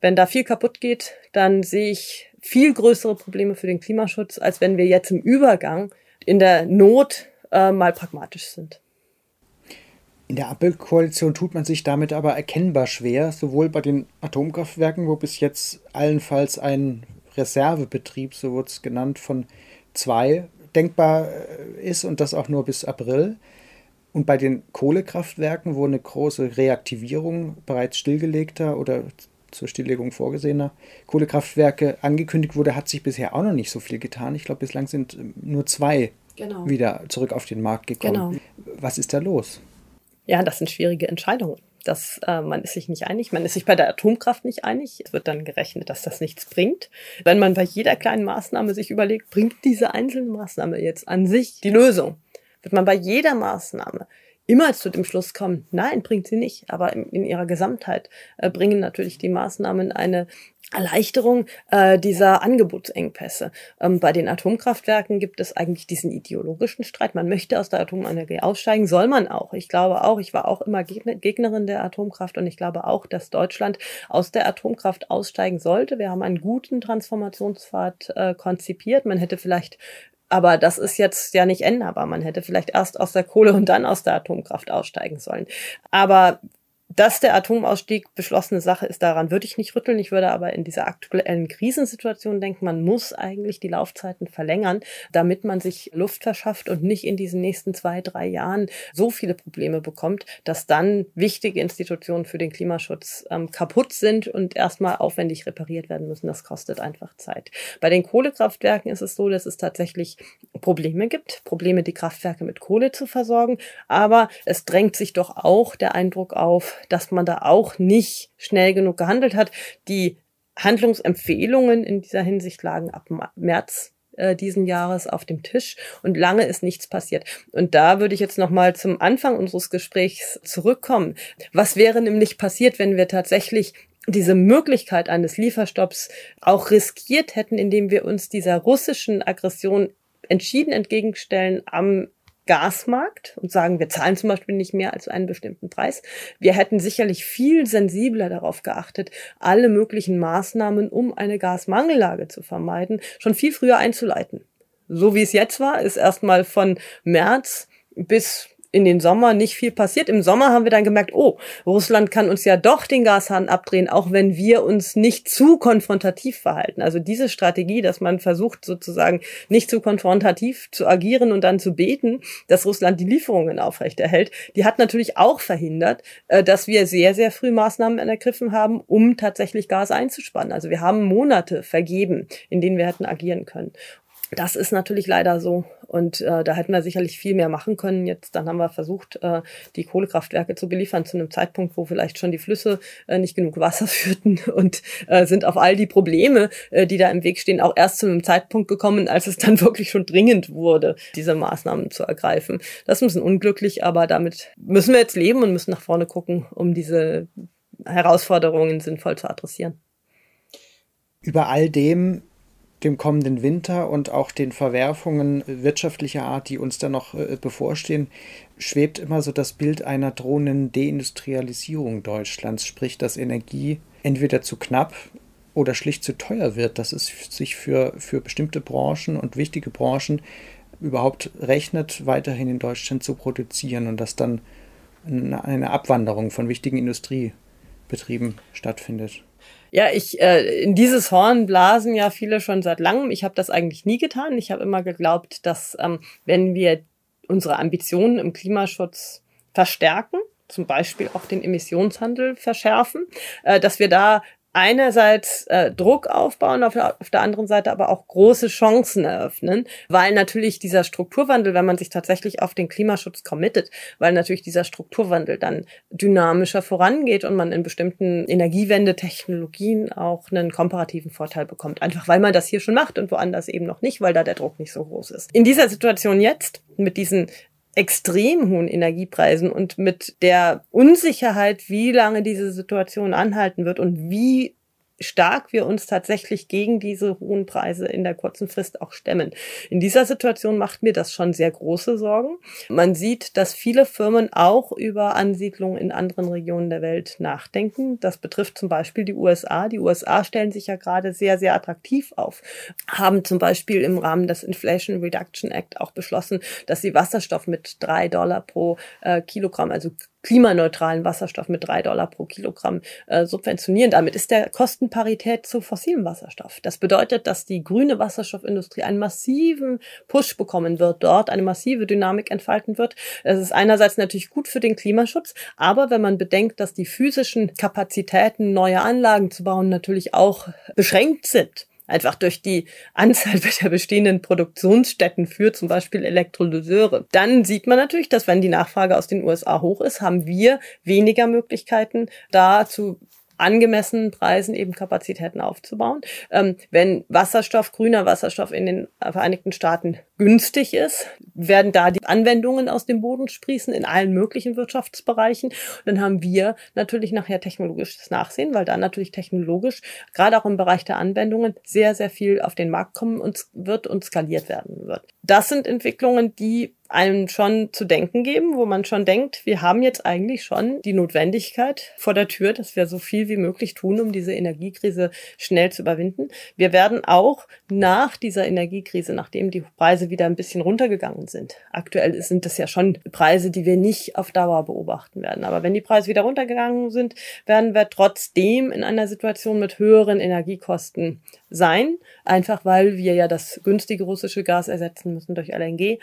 A: Wenn da viel kaputt geht, dann sehe ich viel größere Probleme für den Klimaschutz, als wenn wir jetzt im Übergang in der Not äh, mal pragmatisch sind.
B: In der Ampelkoalition tut man sich damit aber erkennbar schwer, sowohl bei den Atomkraftwerken, wo bis jetzt allenfalls ein Reservebetrieb, so wurde es genannt, von zwei denkbar äh, ist und das auch nur bis April. Und bei den Kohlekraftwerken, wo eine große Reaktivierung bereits stillgelegter oder zur Stilllegung vorgesehener Kohlekraftwerke angekündigt wurde, hat sich bisher auch noch nicht so viel getan. Ich glaube, bislang sind ähm, nur zwei genau. wieder zurück auf den Markt gekommen. Genau. Was ist da los?
A: Ja, das sind schwierige Entscheidungen dass äh, man ist sich nicht einig, man ist sich bei der Atomkraft nicht einig. Es wird dann gerechnet, dass das nichts bringt. Wenn man bei jeder kleinen Maßnahme sich überlegt, bringt diese einzelne Maßnahme jetzt an sich die Lösung, wird man bei jeder Maßnahme immer zu dem Schluss kommen, nein, bringt sie nicht. Aber in, in ihrer Gesamtheit äh, bringen natürlich die Maßnahmen eine Erleichterung äh, dieser Angebotsengpässe. Ähm, bei den Atomkraftwerken gibt es eigentlich diesen ideologischen Streit. Man möchte aus der Atomenergie aussteigen, soll man auch. Ich glaube auch, ich war auch immer Gegnerin der Atomkraft und ich glaube auch, dass Deutschland aus der Atomkraft aussteigen sollte. Wir haben einen guten Transformationspfad äh, konzipiert. Man hätte vielleicht aber das ist jetzt ja nicht änderbar. Man hätte vielleicht erst aus der Kohle und dann aus der Atomkraft aussteigen sollen. Aber dass der Atomausstieg beschlossene Sache ist, daran würde ich nicht rütteln. Ich würde aber in dieser aktuellen Krisensituation denken, man muss eigentlich die Laufzeiten verlängern, damit man sich Luft verschafft und nicht in diesen nächsten zwei, drei Jahren so viele Probleme bekommt, dass dann wichtige Institutionen für den Klimaschutz ähm, kaputt sind und erstmal aufwendig repariert werden müssen. Das kostet einfach Zeit. Bei den Kohlekraftwerken ist es so, dass es tatsächlich Probleme gibt, Probleme, die Kraftwerke mit Kohle zu versorgen. Aber es drängt sich doch auch der Eindruck auf, dass man da auch nicht schnell genug gehandelt hat. Die Handlungsempfehlungen in dieser Hinsicht lagen ab März äh, diesen Jahres auf dem Tisch und lange ist nichts passiert. Und da würde ich jetzt noch mal zum Anfang unseres Gesprächs zurückkommen. Was wäre nämlich passiert, wenn wir tatsächlich diese Möglichkeit eines Lieferstopps auch riskiert hätten, indem wir uns dieser russischen Aggression entschieden entgegenstellen am Gasmarkt und sagen, wir zahlen zum Beispiel nicht mehr als einen bestimmten Preis. Wir hätten sicherlich viel sensibler darauf geachtet, alle möglichen Maßnahmen, um eine Gasmangellage zu vermeiden, schon viel früher einzuleiten. So wie es jetzt war, ist erstmal von März bis in den Sommer nicht viel passiert. Im Sommer haben wir dann gemerkt, oh, Russland kann uns ja doch den Gashahn abdrehen, auch wenn wir uns nicht zu konfrontativ verhalten. Also diese Strategie, dass man versucht sozusagen nicht zu konfrontativ zu agieren und dann zu beten, dass Russland die Lieferungen aufrechterhält, die hat natürlich auch verhindert, äh, dass wir sehr, sehr früh Maßnahmen ergriffen haben, um tatsächlich Gas einzuspannen. Also wir haben Monate vergeben, in denen wir hätten agieren können. Das ist natürlich leider so. Und äh, da hätten wir sicherlich viel mehr machen können. Jetzt dann haben wir versucht, äh, die Kohlekraftwerke zu beliefern zu einem Zeitpunkt, wo vielleicht schon die Flüsse äh, nicht genug Wasser führten und äh, sind auf all die Probleme, äh, die da im Weg stehen, auch erst zu einem Zeitpunkt gekommen, als es dann wirklich schon dringend wurde, diese Maßnahmen zu ergreifen. Das ist ein bisschen unglücklich, aber damit müssen wir jetzt leben und müssen nach vorne gucken, um diese Herausforderungen sinnvoll zu adressieren.
B: Über all dem dem kommenden Winter und auch den Verwerfungen wirtschaftlicher Art, die uns da noch äh, bevorstehen, schwebt immer so das Bild einer drohenden Deindustrialisierung Deutschlands, sprich, dass Energie entweder zu knapp oder schlicht zu teuer wird, dass es sich für, für bestimmte Branchen und wichtige Branchen überhaupt rechnet, weiterhin in Deutschland zu produzieren und dass dann eine Abwanderung von wichtigen Industriebetrieben stattfindet.
A: Ja, ich äh, in dieses Horn blasen ja viele schon seit langem. Ich habe das eigentlich nie getan. Ich habe immer geglaubt, dass ähm, wenn wir unsere Ambitionen im Klimaschutz verstärken, zum Beispiel auch den Emissionshandel verschärfen, äh, dass wir da einerseits äh, Druck aufbauen, auf der, auf der anderen Seite aber auch große Chancen eröffnen, weil natürlich dieser Strukturwandel, wenn man sich tatsächlich auf den Klimaschutz committet, weil natürlich dieser Strukturwandel dann dynamischer vorangeht und man in bestimmten Energiewendetechnologien auch einen komparativen Vorteil bekommt. Einfach weil man das hier schon macht und woanders eben noch nicht, weil da der Druck nicht so groß ist. In dieser Situation jetzt, mit diesen extrem hohen Energiepreisen und mit der Unsicherheit, wie lange diese Situation anhalten wird und wie stark wir uns tatsächlich gegen diese hohen Preise in der kurzen Frist auch stemmen. In dieser Situation macht mir das schon sehr große Sorgen. Man sieht, dass viele Firmen auch über Ansiedlungen in anderen Regionen der Welt nachdenken. Das betrifft zum Beispiel die USA. Die USA stellen sich ja gerade sehr, sehr attraktiv auf, haben zum Beispiel im Rahmen des Inflation Reduction Act auch beschlossen, dass sie Wasserstoff mit drei Dollar pro äh, Kilogramm, also klimaneutralen Wasserstoff mit drei Dollar pro Kilogramm äh, subventionieren. Damit ist der Kostenparität zu fossilem Wasserstoff. Das bedeutet, dass die grüne Wasserstoffindustrie einen massiven Push bekommen wird dort, eine massive Dynamik entfalten wird. Es ist einerseits natürlich gut für den Klimaschutz, aber wenn man bedenkt, dass die physischen Kapazitäten, neue Anlagen zu bauen, natürlich auch beschränkt sind, einfach durch die Anzahl der bestehenden Produktionsstätten für zum Beispiel Elektrolyseure. Dann sieht man natürlich, dass wenn die Nachfrage aus den USA hoch ist, haben wir weniger Möglichkeiten, da zu angemessenen Preisen eben Kapazitäten aufzubauen. Ähm, wenn Wasserstoff, grüner Wasserstoff in den Vereinigten Staaten günstig ist, werden da die Anwendungen aus dem Boden sprießen in allen möglichen Wirtschaftsbereichen. Und dann haben wir natürlich nachher technologisches Nachsehen, weil da natürlich technologisch, gerade auch im Bereich der Anwendungen, sehr, sehr viel auf den Markt kommen und wird und skaliert werden wird. Das sind Entwicklungen, die einem schon zu denken geben, wo man schon denkt, wir haben jetzt eigentlich schon die Notwendigkeit vor der Tür, dass wir so viel wie möglich tun, um diese Energiekrise schnell zu überwinden. Wir werden auch nach dieser Energiekrise, nachdem die Preise wieder ein bisschen runtergegangen sind, aktuell sind das ja schon Preise, die wir nicht auf Dauer beobachten werden. Aber wenn die Preise wieder runtergegangen sind, werden wir trotzdem in einer Situation mit höheren Energiekosten sein, einfach weil wir ja das günstige russische Gas ersetzen müssen durch LNG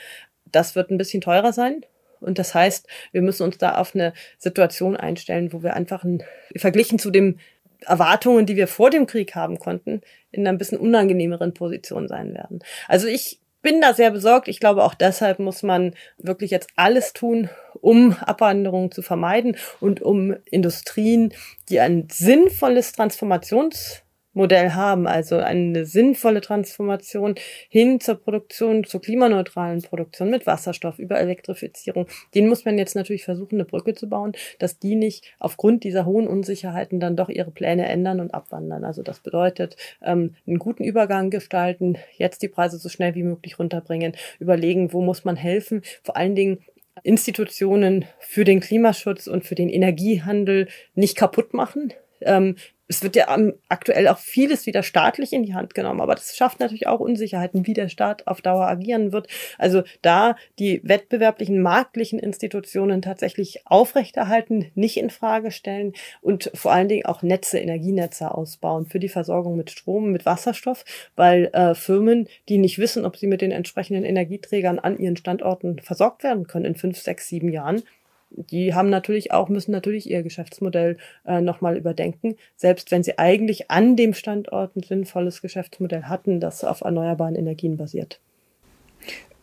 A: das wird ein bisschen teurer sein. Und das heißt, wir müssen uns da auf eine Situation einstellen, wo wir einfach ein, verglichen zu den Erwartungen, die wir vor dem Krieg haben konnten, in einer ein bisschen unangenehmeren Position sein werden. Also ich bin da sehr besorgt. Ich glaube, auch deshalb muss man wirklich jetzt alles tun, um Abwanderungen zu vermeiden und um Industrien, die ein sinnvolles Transformations Modell haben, also eine sinnvolle Transformation hin zur Produktion, zur klimaneutralen Produktion mit Wasserstoff über Elektrifizierung, den muss man jetzt natürlich versuchen, eine Brücke zu bauen, dass die nicht aufgrund dieser hohen Unsicherheiten dann doch ihre Pläne ändern und abwandern. Also das bedeutet, ähm, einen guten Übergang gestalten, jetzt die Preise so schnell wie möglich runterbringen, überlegen, wo muss man helfen, vor allen Dingen Institutionen für den Klimaschutz und für den Energiehandel nicht kaputt machen. Ähm, es wird ja aktuell auch vieles wieder staatlich in die Hand genommen, aber das schafft natürlich auch Unsicherheiten, wie der Staat auf Dauer agieren wird. Also da die wettbewerblichen, marktlichen Institutionen tatsächlich aufrechterhalten, nicht in Frage stellen und vor allen Dingen auch Netze, Energienetze ausbauen für die Versorgung mit Strom, mit Wasserstoff, weil äh, Firmen, die nicht wissen, ob sie mit den entsprechenden Energieträgern an ihren Standorten versorgt werden können in fünf, sechs, sieben Jahren, die haben natürlich auch, müssen natürlich ihr Geschäftsmodell äh, nochmal überdenken, selbst wenn sie eigentlich an dem Standort ein sinnvolles Geschäftsmodell hatten, das auf erneuerbaren Energien basiert.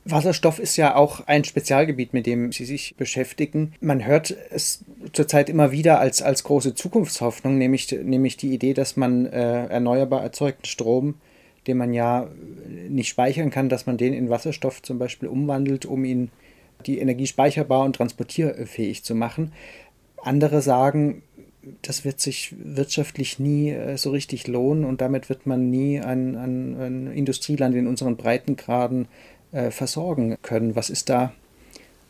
B: Wasserstoff ist ja auch ein Spezialgebiet, mit dem Sie sich beschäftigen. Man hört es zurzeit immer wieder als, als große Zukunftshoffnung, nämlich, nämlich die Idee, dass man äh, erneuerbar erzeugten Strom, den man ja nicht speichern kann, dass man den in Wasserstoff zum Beispiel umwandelt, um ihn die Energie speicherbar und transportierfähig zu machen. Andere sagen, das wird sich wirtschaftlich nie äh, so richtig lohnen und damit wird man nie ein, ein, ein Industrieland in unseren Breitengraden äh, versorgen können. Was ist da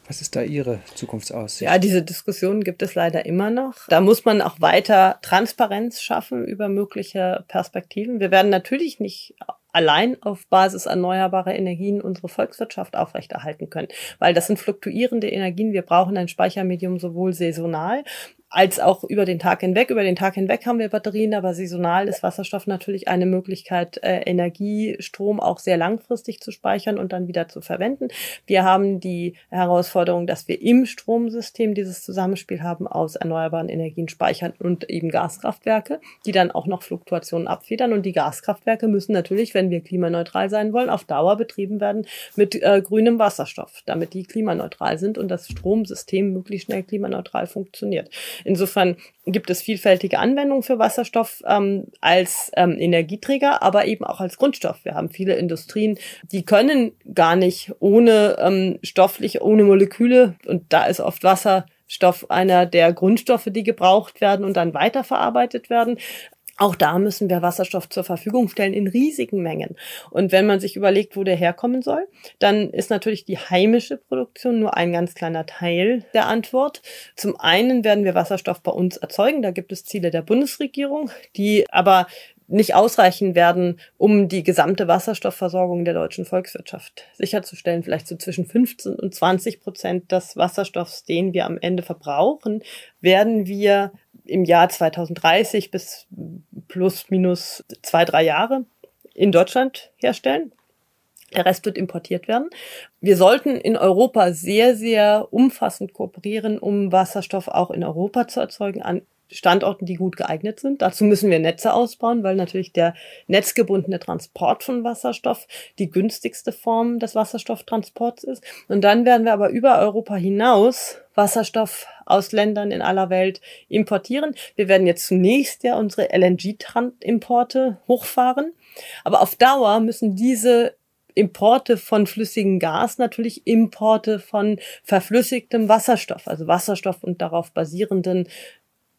B: was ist da Ihre Zukunftsaussicht?
A: Ja, diese Diskussion gibt es leider immer noch. Da muss man auch weiter Transparenz schaffen über mögliche Perspektiven. Wir werden natürlich nicht allein auf Basis erneuerbarer Energien unsere Volkswirtschaft aufrechterhalten können, weil das sind fluktuierende Energien. Wir brauchen ein Speichermedium sowohl saisonal als auch über den Tag hinweg. Über den Tag hinweg haben wir Batterien, aber saisonal ist Wasserstoff natürlich eine Möglichkeit, äh, Energie, Strom auch sehr langfristig zu speichern und dann wieder zu verwenden. Wir haben die Herausforderung, dass wir im Stromsystem dieses Zusammenspiel haben aus erneuerbaren Energien speichern und eben Gaskraftwerke, die dann auch noch Fluktuationen abfedern. Und die Gaskraftwerke müssen natürlich, wenn wir klimaneutral sein wollen, auf Dauer betrieben werden mit äh, grünem Wasserstoff, damit die klimaneutral sind und das Stromsystem möglichst schnell klimaneutral funktioniert. Insofern gibt es vielfältige Anwendungen für Wasserstoff ähm, als ähm, Energieträger, aber eben auch als Grundstoff. Wir haben viele Industrien, die können gar nicht ohne ähm, stofflich, ohne Moleküle, und da ist oft Wasserstoff einer der Grundstoffe, die gebraucht werden und dann weiterverarbeitet werden. Auch da müssen wir Wasserstoff zur Verfügung stellen in riesigen Mengen. Und wenn man sich überlegt, wo der herkommen soll, dann ist natürlich die heimische Produktion nur ein ganz kleiner Teil der Antwort. Zum einen werden wir Wasserstoff bei uns erzeugen. Da gibt es Ziele der Bundesregierung, die aber nicht ausreichen werden, um die gesamte Wasserstoffversorgung der deutschen Volkswirtschaft sicherzustellen. Vielleicht so zwischen 15 und 20 Prozent des Wasserstoffs, den wir am Ende verbrauchen, werden wir im Jahr 2030 bis plus minus zwei, drei Jahre in Deutschland herstellen. Der Rest wird importiert werden. Wir sollten in Europa sehr, sehr umfassend kooperieren, um Wasserstoff auch in Europa zu erzeugen, an Standorten, die gut geeignet sind. Dazu müssen wir Netze ausbauen, weil natürlich der netzgebundene Transport von Wasserstoff die günstigste Form des Wasserstofftransports ist. Und dann werden wir aber über Europa hinaus Wasserstoff aus Ländern in aller Welt importieren. Wir werden jetzt zunächst ja unsere LNG-Importe hochfahren. Aber auf Dauer müssen diese Importe von flüssigem Gas natürlich Importe von verflüssigtem Wasserstoff, also Wasserstoff und darauf basierenden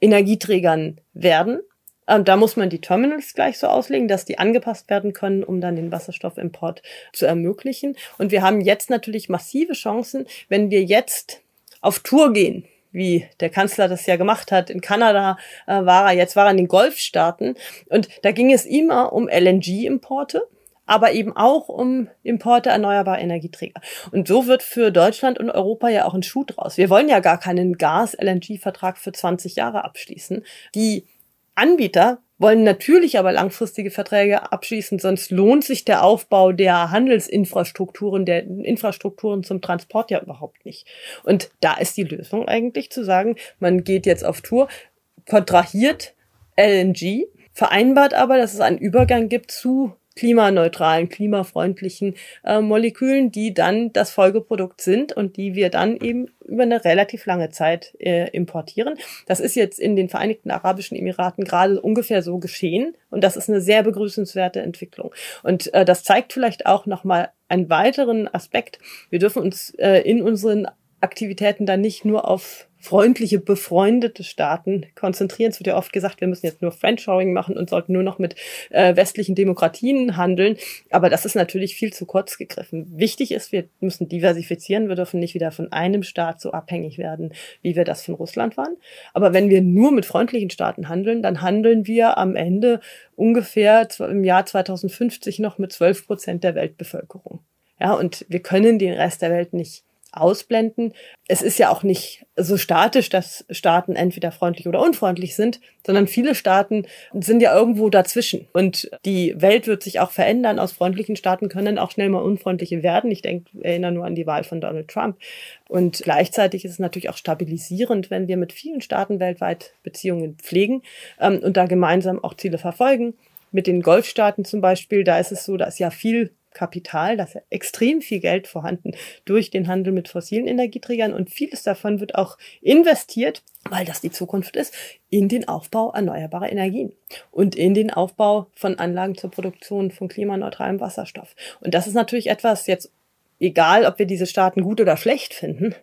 A: Energieträgern werden. Ähm, da muss man die Terminals gleich so auslegen, dass die angepasst werden können, um dann den Wasserstoffimport zu ermöglichen. Und wir haben jetzt natürlich massive Chancen, wenn wir jetzt auf Tour gehen, wie der Kanzler das ja gemacht hat. In Kanada äh, war er, jetzt war er in den Golfstaaten. Und da ging es immer um LNG-Importe aber eben auch um Importe erneuerbarer Energieträger. Und so wird für Deutschland und Europa ja auch ein Schuh draus. Wir wollen ja gar keinen Gas-LNG-Vertrag für 20 Jahre abschließen. Die Anbieter wollen natürlich aber langfristige Verträge abschließen, sonst lohnt sich der Aufbau der Handelsinfrastrukturen, der Infrastrukturen zum Transport ja überhaupt nicht. Und da ist die Lösung eigentlich zu sagen, man geht jetzt auf Tour, kontrahiert LNG, vereinbart aber, dass es einen Übergang gibt zu klimaneutralen, klimafreundlichen äh, Molekülen, die dann das Folgeprodukt sind und die wir dann eben über eine relativ lange Zeit äh, importieren. Das ist jetzt in den Vereinigten Arabischen Emiraten gerade ungefähr so geschehen und das ist eine sehr begrüßenswerte Entwicklung. Und äh, das zeigt vielleicht auch nochmal einen weiteren Aspekt. Wir dürfen uns äh, in unseren Aktivitäten dann nicht nur auf freundliche, befreundete Staaten konzentrieren. Es wird ja oft gesagt, wir müssen jetzt nur Friendshoring machen und sollten nur noch mit äh, westlichen Demokratien handeln. Aber das ist natürlich viel zu kurz gegriffen. Wichtig ist, wir müssen diversifizieren. Wir dürfen nicht wieder von einem Staat so abhängig werden, wie wir das von Russland waren. Aber wenn wir nur mit freundlichen Staaten handeln, dann handeln wir am Ende ungefähr im Jahr 2050 noch mit 12 Prozent der Weltbevölkerung. Ja, und wir können den Rest der Welt nicht ausblenden. Es ist ja auch nicht so statisch, dass Staaten entweder freundlich oder unfreundlich sind, sondern viele Staaten sind ja irgendwo dazwischen. Und die Welt wird sich auch verändern. Aus freundlichen Staaten können auch schnell mal unfreundliche werden. Ich denke, erinnere nur an die Wahl von Donald Trump. Und gleichzeitig ist es natürlich auch stabilisierend, wenn wir mit vielen Staaten weltweit Beziehungen pflegen ähm, und da gemeinsam auch Ziele verfolgen. Mit den Golfstaaten zum Beispiel, da ist es so, da ist ja viel Kapital, da ist ja extrem viel Geld vorhanden durch den Handel mit fossilen Energieträgern und vieles davon wird auch investiert, weil das die Zukunft ist, in den Aufbau erneuerbarer Energien und in den Aufbau von Anlagen zur Produktion von klimaneutralem Wasserstoff. Und das ist natürlich etwas jetzt, egal ob wir diese Staaten gut oder schlecht finden,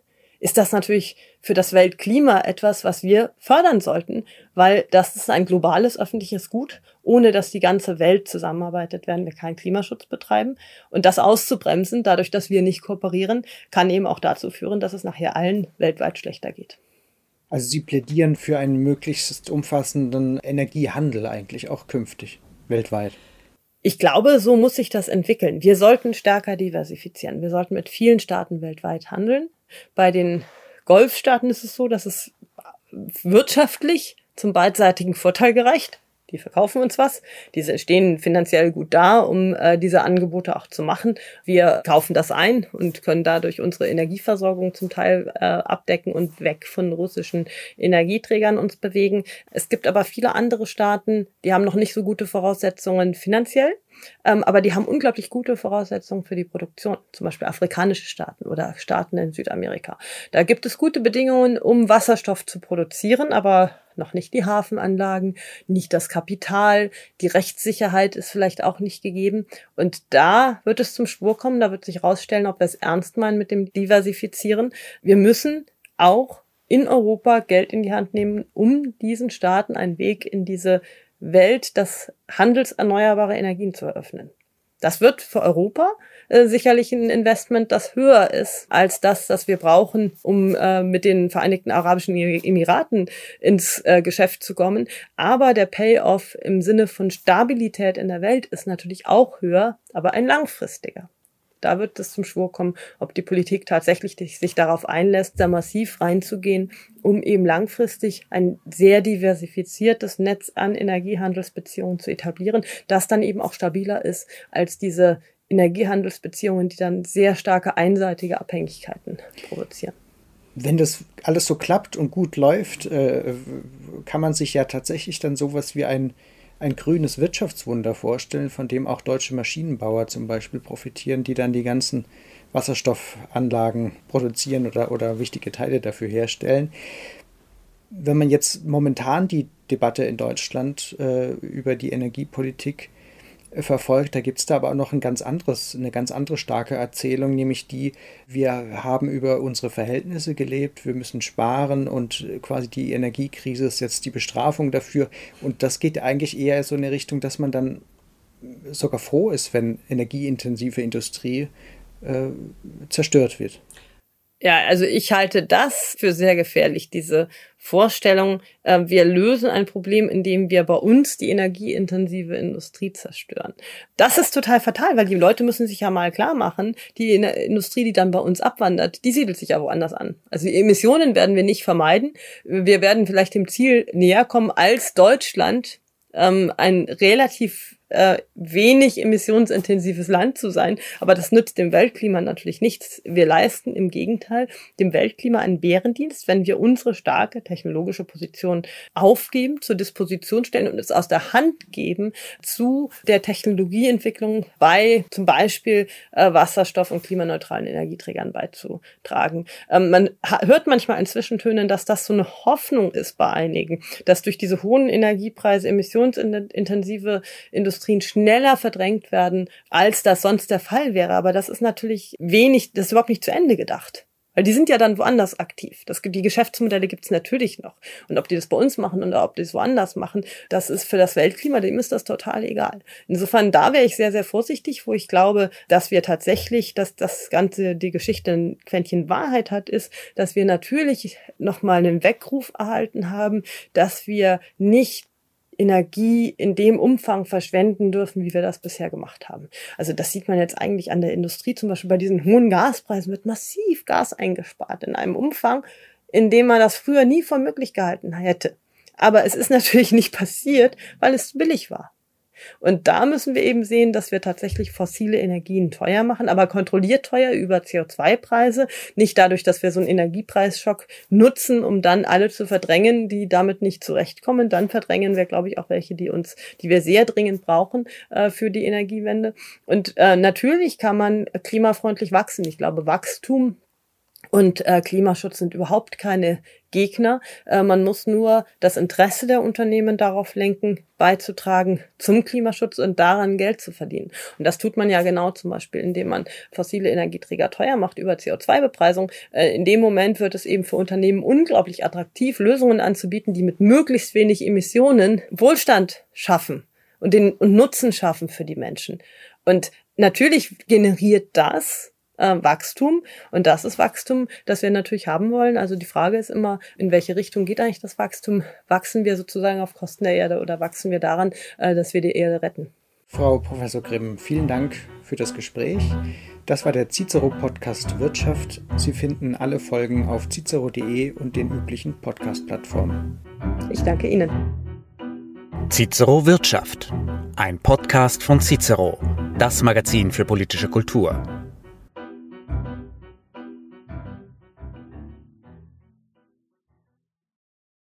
A: ist das natürlich für das Weltklima etwas, was wir fördern sollten, weil das ist ein globales öffentliches Gut. Ohne dass die ganze Welt zusammenarbeitet, werden wir keinen Klimaschutz betreiben. Und das auszubremsen, dadurch, dass wir nicht kooperieren, kann eben auch dazu führen, dass es nachher allen weltweit schlechter geht.
B: Also Sie plädieren für einen möglichst umfassenden Energiehandel eigentlich auch künftig weltweit.
A: Ich glaube, so muss sich das entwickeln. Wir sollten stärker diversifizieren. Wir sollten mit vielen Staaten weltweit handeln. Bei den Golfstaaten ist es so, dass es wirtschaftlich zum beidseitigen Vorteil gereicht. Die verkaufen uns was. Diese stehen finanziell gut da, um äh, diese Angebote auch zu machen. Wir kaufen das ein und können dadurch unsere Energieversorgung zum Teil äh, abdecken und weg von russischen Energieträgern uns bewegen. Es gibt aber viele andere Staaten, die haben noch nicht so gute Voraussetzungen finanziell aber die haben unglaublich gute Voraussetzungen für die Produktion, zum Beispiel afrikanische Staaten oder Staaten in Südamerika. Da gibt es gute Bedingungen, um Wasserstoff zu produzieren, aber noch nicht die Hafenanlagen, nicht das Kapital, die Rechtssicherheit ist vielleicht auch nicht gegeben. Und da wird es zum Spur kommen, da wird sich herausstellen, ob wir es ernst meinen mit dem Diversifizieren. Wir müssen auch in Europa Geld in die Hand nehmen, um diesen Staaten einen Weg in diese Welt des Handels erneuerbarer Energien zu eröffnen. Das wird für Europa äh, sicherlich ein Investment, das höher ist als das, das wir brauchen, um äh, mit den Vereinigten Arabischen Emiraten ins äh, Geschäft zu kommen. Aber der Payoff im Sinne von Stabilität in der Welt ist natürlich auch höher, aber ein langfristiger. Da wird es zum Schwur kommen, ob die Politik tatsächlich sich darauf einlässt, da massiv reinzugehen, um eben langfristig ein sehr diversifiziertes Netz an Energiehandelsbeziehungen zu etablieren, das dann eben auch stabiler ist als diese Energiehandelsbeziehungen, die dann sehr starke einseitige Abhängigkeiten provozieren.
B: Wenn das alles so klappt und gut läuft, äh, kann man sich ja tatsächlich dann sowas wie ein ein grünes Wirtschaftswunder vorstellen, von dem auch deutsche Maschinenbauer zum Beispiel profitieren, die dann die ganzen Wasserstoffanlagen produzieren oder, oder wichtige Teile dafür herstellen. Wenn man jetzt momentan die Debatte in Deutschland äh, über die Energiepolitik verfolgt. Da gibt es da aber auch noch ein ganz anderes, eine ganz andere starke Erzählung, nämlich die, wir haben über unsere Verhältnisse gelebt, wir müssen sparen und quasi die Energiekrise ist jetzt die Bestrafung dafür. Und das geht eigentlich eher so in eine Richtung, dass man dann sogar froh ist, wenn energieintensive Industrie äh, zerstört wird.
A: Ja, also ich halte das für sehr gefährlich, diese Vorstellung, äh, wir lösen ein Problem, indem wir bei uns die energieintensive Industrie zerstören. Das ist total fatal, weil die Leute müssen sich ja mal klar machen, die Industrie, die dann bei uns abwandert, die siedelt sich ja woanders an. Also die Emissionen werden wir nicht vermeiden. Wir werden vielleicht dem Ziel näher kommen, als Deutschland ähm, ein relativ äh, wenig emissionsintensives Land zu sein. Aber das nützt dem Weltklima natürlich nichts. Wir leisten im Gegenteil dem Weltklima einen Bärendienst, wenn wir unsere starke technologische Position aufgeben, zur Disposition stellen und es aus der Hand geben zu der Technologieentwicklung bei zum Beispiel äh, Wasserstoff- und klimaneutralen Energieträgern beizutragen. Ähm, man hört manchmal in Zwischentönen, dass das so eine Hoffnung ist bei einigen, dass durch diese hohen Energiepreise emissionsintensive Industrien schneller verdrängt werden, als das sonst der Fall wäre. Aber das ist natürlich wenig, das ist überhaupt nicht zu Ende gedacht. Weil die sind ja dann woanders aktiv. Das, die Geschäftsmodelle gibt's natürlich noch. Und ob die das bei uns machen oder ob die es woanders machen, das ist für das Weltklima, dem ist das total egal. Insofern, da wäre ich sehr, sehr vorsichtig, wo ich glaube, dass wir tatsächlich, dass das Ganze, die Geschichte ein Quäntchen Wahrheit hat, ist, dass wir natürlich nochmal einen Weckruf erhalten haben, dass wir nicht Energie in dem Umfang verschwenden dürfen, wie wir das bisher gemacht haben. Also das sieht man jetzt eigentlich an der Industrie, zum Beispiel bei diesen hohen Gaspreisen wird massiv Gas eingespart in einem Umfang, in dem man das früher nie für möglich gehalten hätte. Aber es ist natürlich nicht passiert, weil es billig war. Und da müssen wir eben sehen, dass wir tatsächlich fossile Energien teuer machen, aber kontrolliert teuer über CO2-Preise. Nicht dadurch, dass wir so einen Energiepreisschock nutzen, um dann alle zu verdrängen, die damit nicht zurechtkommen. Dann verdrängen wir, glaube ich, auch welche, die uns, die wir sehr dringend brauchen äh, für die Energiewende. Und äh, natürlich kann man klimafreundlich wachsen. Ich glaube, Wachstum und äh, Klimaschutz sind überhaupt keine Gegner. Äh, man muss nur das Interesse der Unternehmen darauf lenken, beizutragen zum Klimaschutz und daran Geld zu verdienen. Und das tut man ja genau zum Beispiel, indem man fossile Energieträger teuer macht über CO2-Bepreisung. Äh, in dem Moment wird es eben für Unternehmen unglaublich attraktiv, Lösungen anzubieten, die mit möglichst wenig Emissionen Wohlstand schaffen und den und Nutzen schaffen für die Menschen. Und natürlich generiert das äh, Wachstum. Und das ist Wachstum, das wir natürlich haben wollen. Also die Frage ist immer, in welche Richtung geht eigentlich das Wachstum? Wachsen wir sozusagen auf Kosten der Erde oder wachsen wir daran, äh, dass wir die Erde retten?
B: Frau Professor Grimm, vielen Dank für das Gespräch. Das war der Cicero Podcast Wirtschaft. Sie finden alle Folgen auf cicero.de und den üblichen Podcast-Plattformen.
A: Ich danke Ihnen.
C: Cicero Wirtschaft, ein Podcast von Cicero, das Magazin für politische Kultur.